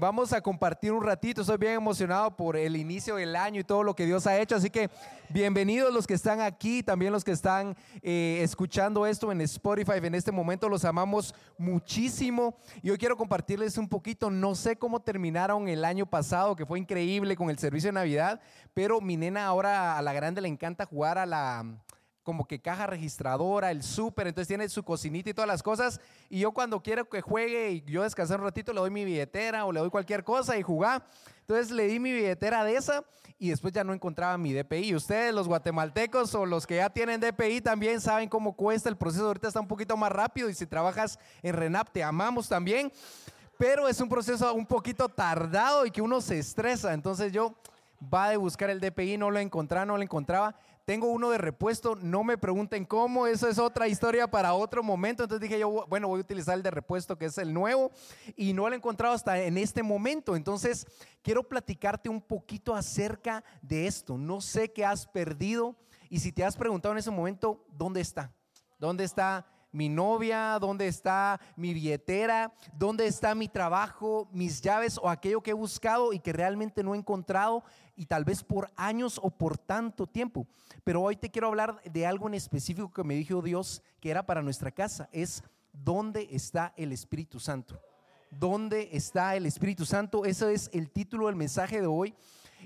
Vamos a compartir un ratito, estoy bien emocionado por el inicio del año y todo lo que Dios ha hecho, así que bienvenidos los que están aquí, también los que están eh, escuchando esto en Spotify. En este momento, los amamos muchísimo. Y hoy quiero compartirles un poquito, no sé cómo terminaron el año pasado, que fue increíble con el servicio de Navidad, pero mi nena ahora a la grande le encanta jugar a la como que caja registradora, el súper, entonces tiene su cocinita y todas las cosas. Y yo cuando quiero que juegue y yo descansar un ratito, le doy mi billetera o le doy cualquier cosa y jugar. Entonces le di mi billetera de esa y después ya no encontraba mi DPI. Ustedes, los guatemaltecos o los que ya tienen DPI, también saben cómo cuesta el proceso. Ahorita está un poquito más rápido y si trabajas en RENAP, te amamos también. Pero es un proceso un poquito tardado y que uno se estresa. Entonces yo va de buscar el DPI, no lo encontraba, no lo encontraba. Tengo uno de repuesto, no me pregunten cómo, eso es otra historia para otro momento. Entonces dije yo, bueno, voy a utilizar el de repuesto que es el nuevo y no lo he encontrado hasta en este momento. Entonces quiero platicarte un poquito acerca de esto. No sé qué has perdido y si te has preguntado en ese momento, ¿dónde está? ¿Dónde está? Mi novia, dónde está mi billetera, dónde está mi trabajo, mis llaves o aquello que he buscado y que realmente no he encontrado y tal vez por años o por tanto tiempo. Pero hoy te quiero hablar de algo en específico que me dijo Dios que era para nuestra casa, es dónde está el Espíritu Santo. ¿Dónde está el Espíritu Santo? Ese es el título del mensaje de hoy.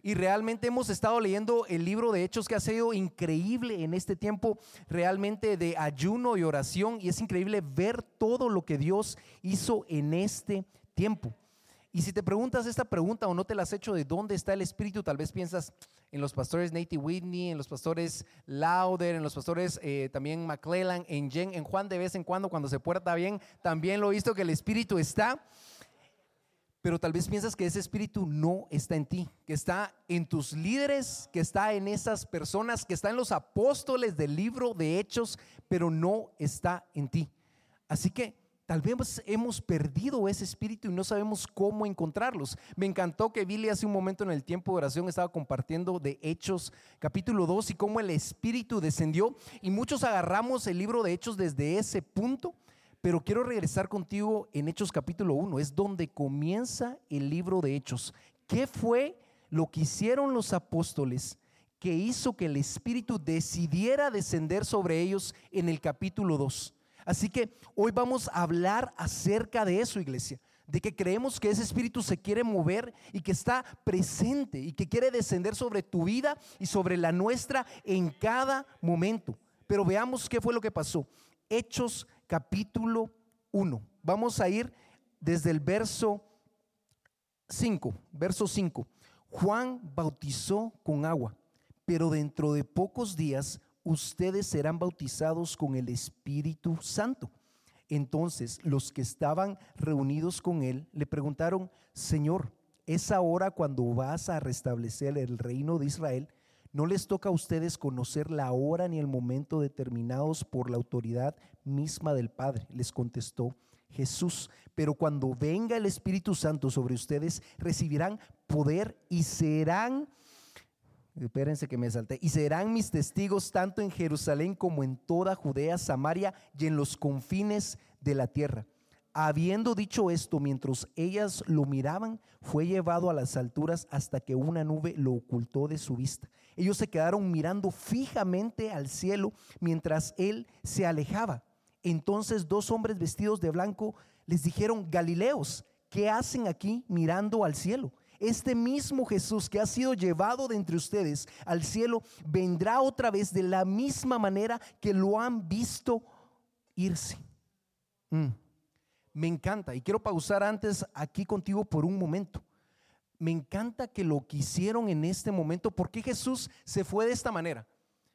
Y realmente hemos estado leyendo el libro de Hechos que ha sido increíble en este tiempo realmente de ayuno y oración. Y es increíble ver todo lo que Dios hizo en este tiempo. Y si te preguntas esta pregunta o no te la has hecho de dónde está el Espíritu, tal vez piensas en los pastores Nate Whitney, en los pastores Lauder, en los pastores eh, también McClellan, en Jen, en Juan de vez en cuando, cuando se puerta bien, también lo he visto que el Espíritu está pero tal vez piensas que ese espíritu no está en ti, que está en tus líderes, que está en esas personas, que está en los apóstoles del libro de Hechos, pero no está en ti. Así que tal vez hemos perdido ese espíritu y no sabemos cómo encontrarlos. Me encantó que Billy hace un momento en el tiempo de oración estaba compartiendo de Hechos capítulo 2 y cómo el espíritu descendió y muchos agarramos el libro de Hechos desde ese punto pero quiero regresar contigo en Hechos capítulo 1, es donde comienza el libro de Hechos. ¿Qué fue lo que hicieron los apóstoles que hizo que el Espíritu decidiera descender sobre ellos en el capítulo 2? Así que hoy vamos a hablar acerca de eso, iglesia, de que creemos que ese Espíritu se quiere mover y que está presente y que quiere descender sobre tu vida y sobre la nuestra en cada momento. Pero veamos qué fue lo que pasó. Hechos capítulo 1. Vamos a ir desde el verso 5, verso 5. Juan bautizó con agua, pero dentro de pocos días ustedes serán bautizados con el Espíritu Santo. Entonces los que estaban reunidos con él le preguntaron, Señor, ¿es ahora cuando vas a restablecer el reino de Israel? No les toca a ustedes conocer la hora ni el momento determinados por la autoridad misma del Padre, les contestó Jesús. Pero cuando venga el Espíritu Santo sobre ustedes, recibirán poder y serán, espérense que me salté, y serán mis testigos tanto en Jerusalén como en toda Judea, Samaria y en los confines de la tierra. Habiendo dicho esto, mientras ellas lo miraban, fue llevado a las alturas hasta que una nube lo ocultó de su vista. Ellos se quedaron mirando fijamente al cielo mientras él se alejaba. Entonces dos hombres vestidos de blanco les dijeron, Galileos, ¿qué hacen aquí mirando al cielo? Este mismo Jesús que ha sido llevado de entre ustedes al cielo vendrá otra vez de la misma manera que lo han visto irse. Mm. Me encanta y quiero pausar antes aquí contigo por un momento me encanta que lo quisieron en este momento. ¿Por qué Jesús se fue de esta manera?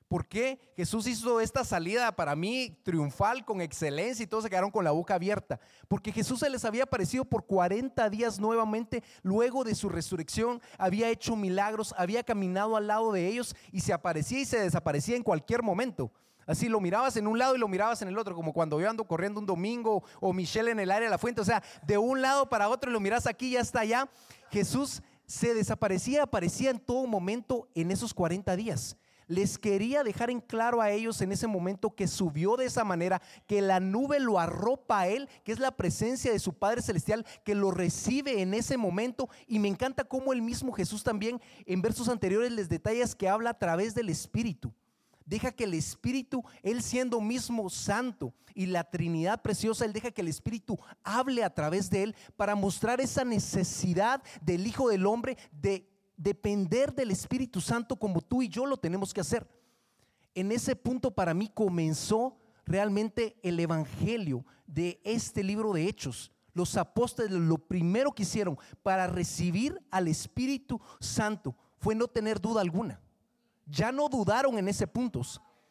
¿Por qué Jesús hizo esta salida para mí triunfal, con excelencia y todos se quedaron con la boca abierta? Porque Jesús se les había aparecido por 40 días nuevamente luego de su resurrección, había hecho milagros, había caminado al lado de ellos y se aparecía y se desaparecía en cualquier momento. Así lo mirabas en un lado y lo mirabas en el otro, como cuando yo ando corriendo un domingo o Michelle en el área de la fuente. O sea, de un lado para otro y lo miras aquí, ya está allá. Jesús se desaparecía, aparecía en todo momento en esos 40 días. les quería dejar en claro a ellos en ese momento que subió de esa manera, que la nube lo arropa a él, que es la presencia de su Padre Celestial, que lo recibe en ese momento. Y me encanta cómo el mismo Jesús también en versos anteriores les detallas que habla a través del Espíritu. Deja que el Espíritu, Él siendo mismo santo y la Trinidad preciosa, Él deja que el Espíritu hable a través de Él para mostrar esa necesidad del Hijo del Hombre de depender del Espíritu Santo como tú y yo lo tenemos que hacer. En ese punto para mí comenzó realmente el Evangelio de este libro de Hechos. Los apóstoles lo primero que hicieron para recibir al Espíritu Santo fue no tener duda alguna. Ya no dudaron en ese punto.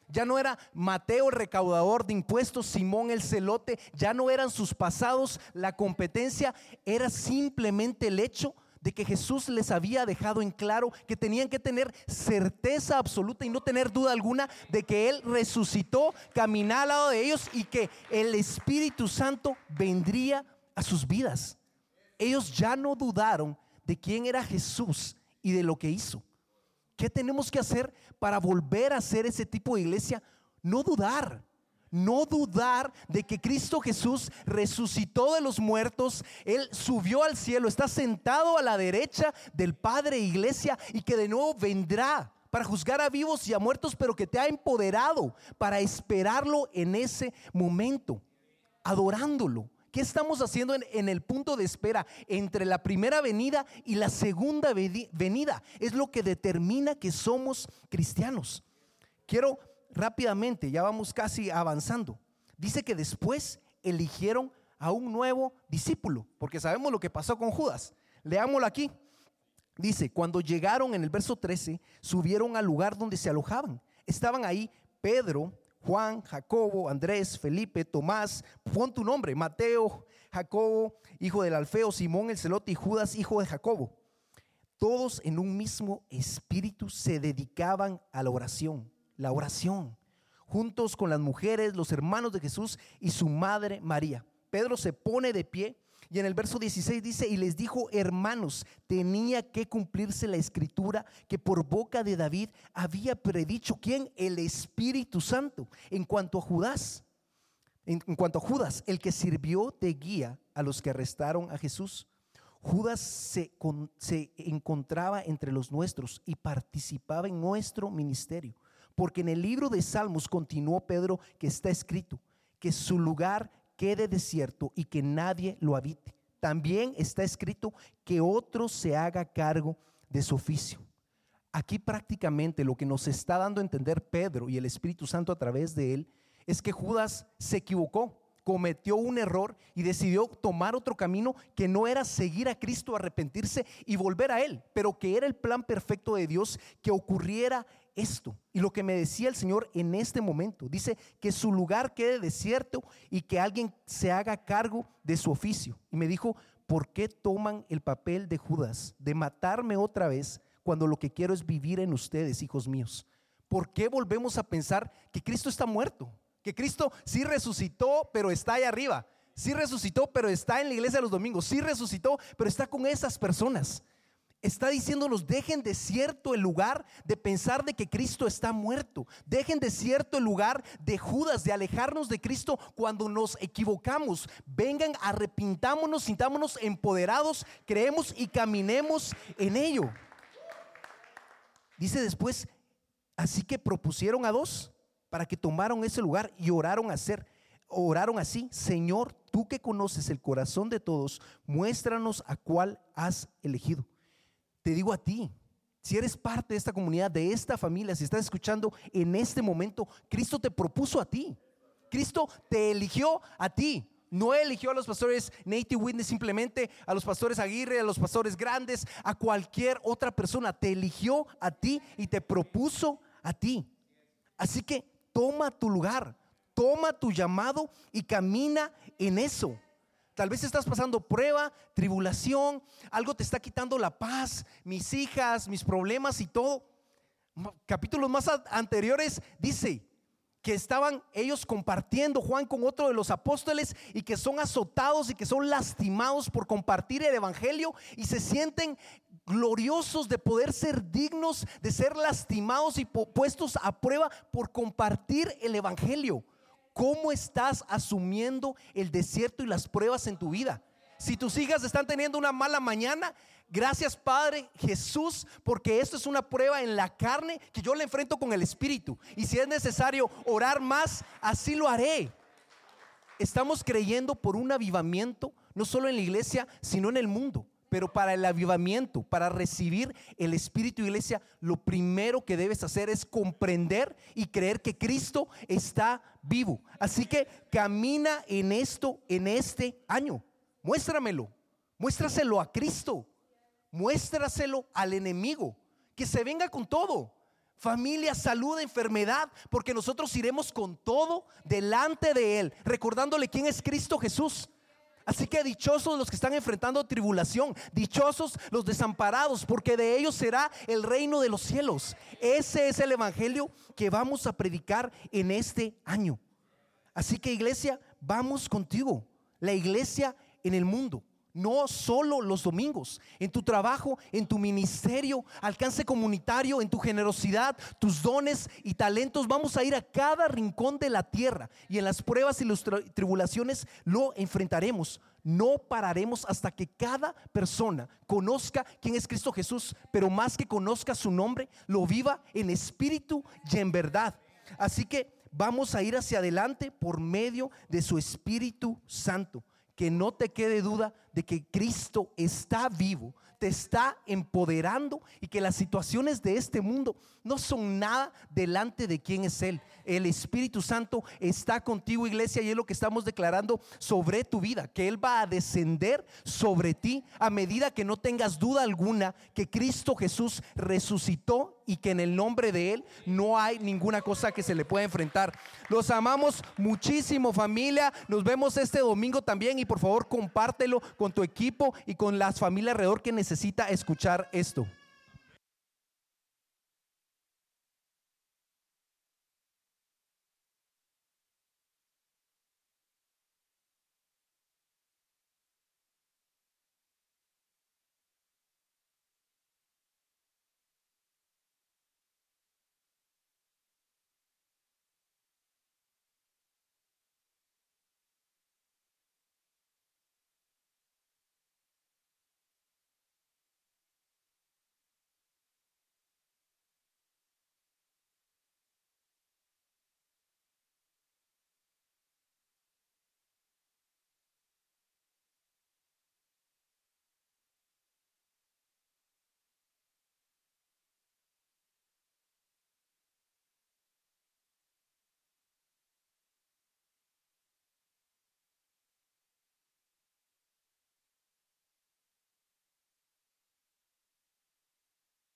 Ya no era Mateo el recaudador de impuestos, Simón el celote, ya no eran sus pasados la competencia, era simplemente el hecho de que Jesús les había dejado en claro que tenían que tener certeza absoluta y no tener duda alguna de que Él resucitó, caminaba al lado de ellos y que el Espíritu Santo vendría a sus vidas. Ellos ya no dudaron de quién era Jesús y de lo que hizo. ¿Qué tenemos que hacer para volver a ser ese tipo de iglesia? No dudar no dudar de que Cristo Jesús resucitó de los muertos, Él subió al cielo, está sentado a la derecha del Padre Iglesia y que de nuevo vendrá para juzgar a vivos y a muertos, pero que te ha empoderado para esperarlo en ese momento, adorándolo. ¿Qué estamos haciendo en, el punto de espera entre la primera venida y la segunda venida? Es lo que determina que somos cristianos. Quiero rápidamente, ya vamos casi avanzando. Dice que después eligieron a un nuevo discípulo, porque sabemos lo que pasó con Judas. Leámoslo aquí. Dice, cuando llegaron en el verso 13, subieron al lugar donde se alojaban. Estaban ahí Pedro, Juan, Jacobo, Andrés, Felipe, Tomás, pon tu nombre, Mateo, Jacobo, hijo del Alfeo, Simón el celote y Judas, hijo de Jacobo. Todos en un mismo espíritu se dedicaban a la oración la oración, juntos con las mujeres, los hermanos de Jesús y su madre María. Pedro se pone de pie y en el verso 16 dice, y les dijo, hermanos, tenía que cumplirse la escritura que por boca de David había predicho, ¿quién? El Espíritu Santo. En cuanto a Judas, en, cuanto a Judas, el que sirvió de guía a los que arrestaron a Jesús. Judas se, se encontraba entre los nuestros y participaba en nuestro ministerio. Porque en el libro de Salmos continuó Pedro que está escrito, que su lugar quede desierto y que nadie lo habite. También está escrito que otro se haga cargo de su oficio. Aquí prácticamente lo que nos está dando a entender Pedro y el Espíritu Santo a través de él es que Judas se equivocó, cometió un error y decidió tomar otro camino que no era seguir a Cristo, arrepentirse y volver a Él, pero que era el plan perfecto de Dios que ocurriera esto. Y lo que me decía el Señor en este momento, dice que su lugar quede desierto y que alguien se haga cargo de su oficio. Y me dijo, ¿por qué toman el papel de Judas de matarme otra vez cuando lo que quiero es vivir en ustedes, hijos míos? ¿Por qué volvemos a pensar que Cristo está muerto? Que Cristo sí resucitó, pero está ahí arriba. Sí resucitó, pero está en la iglesia los domingos. Sí resucitó, pero está con esas personas está diciéndonos, dejen de cierto el lugar de pensar de que Cristo está muerto. Dejen de cierto el lugar de Judas, de alejarnos de Cristo cuando nos equivocamos. Vengan, arrepintámonos, sintámonos empoderados, creemos y caminemos en ello. Dice después, así que propusieron a dos para que tomaron ese lugar y oraron a hacer. Oraron así, Señor, tú que conoces el corazón de todos, muéstranos a cuál has elegido te digo a ti, si eres parte de esta comunidad, de esta familia, si estás escuchando en este momento, Cristo te propuso a ti. Cristo te eligió a ti. No eligió a los pastores Native Witness simplemente, a los pastores Aguirre, a los pastores grandes, a cualquier otra persona. Te eligió a ti y te propuso a ti. Así que toma tu lugar, toma tu llamado y camina en eso. Tal vez estás pasando prueba, tribulación, algo te está quitando la paz, mis hijas, mis problemas y todo. Capítulos más anteriores dice que estaban ellos compartiendo Juan con otro de los apóstoles y que son azotados y que son lastimados por compartir el evangelio y se sienten gloriosos de poder ser dignos de ser lastimados y puestos a prueba por compartir el Evangelio. ¿Cómo estás asumiendo el desierto y las pruebas en tu vida? Si tus hijas están teniendo una mala mañana, gracias Padre Jesús, porque esto es una prueba en la carne que yo le enfrento con el Espíritu. Y si es necesario orar más, así lo haré. Estamos creyendo por un avivamiento, no solo en la iglesia, sino en el mundo. Pero para el avivamiento, para recibir el Espíritu Iglesia, lo primero que debes hacer es comprender y creer que Cristo está vivo. Así que camina en esto en este año. Muéstramelo. Muéstraselo a Cristo. Muéstraselo al enemigo. Que se venga con todo. Familia, salud, enfermedad, porque nosotros iremos con todo delante de Él, recordándole quién es Cristo Jesús. Así que dichosos los que están enfrentando tribulación, dichosos los desamparados, porque de ellos será el reino de los cielos. Ese es el evangelio que vamos a predicar en este año. Así que iglesia, vamos contigo. La iglesia en el mundo no solo los domingos, en tu trabajo, en tu ministerio, alcance comunitario, en tu generosidad, tus dones y talentos. Vamos a ir a cada rincón de la tierra y en las pruebas y las tribulaciones lo enfrentaremos. No pararemos hasta que cada persona conozca quién es Cristo Jesús, pero más que conozca su nombre, lo viva en espíritu y en verdad. Así que vamos a ir hacia adelante por medio de su Espíritu Santo que no te quede duda de que Cristo está vivo, te está empoderando y que las situaciones de este mundo no son nada delante de quién es Él. El Espíritu Santo está contigo, iglesia, y es lo que estamos declarando sobre tu vida, que Él va a descender sobre ti a medida que no tengas duda alguna que Cristo Jesús resucitó y que en el nombre de Él no hay ninguna cosa que se le pueda enfrentar. Los amamos muchísimo familia, nos vemos este domingo también y por favor compártelo con tu equipo y con las familias alrededor que necesita escuchar esto.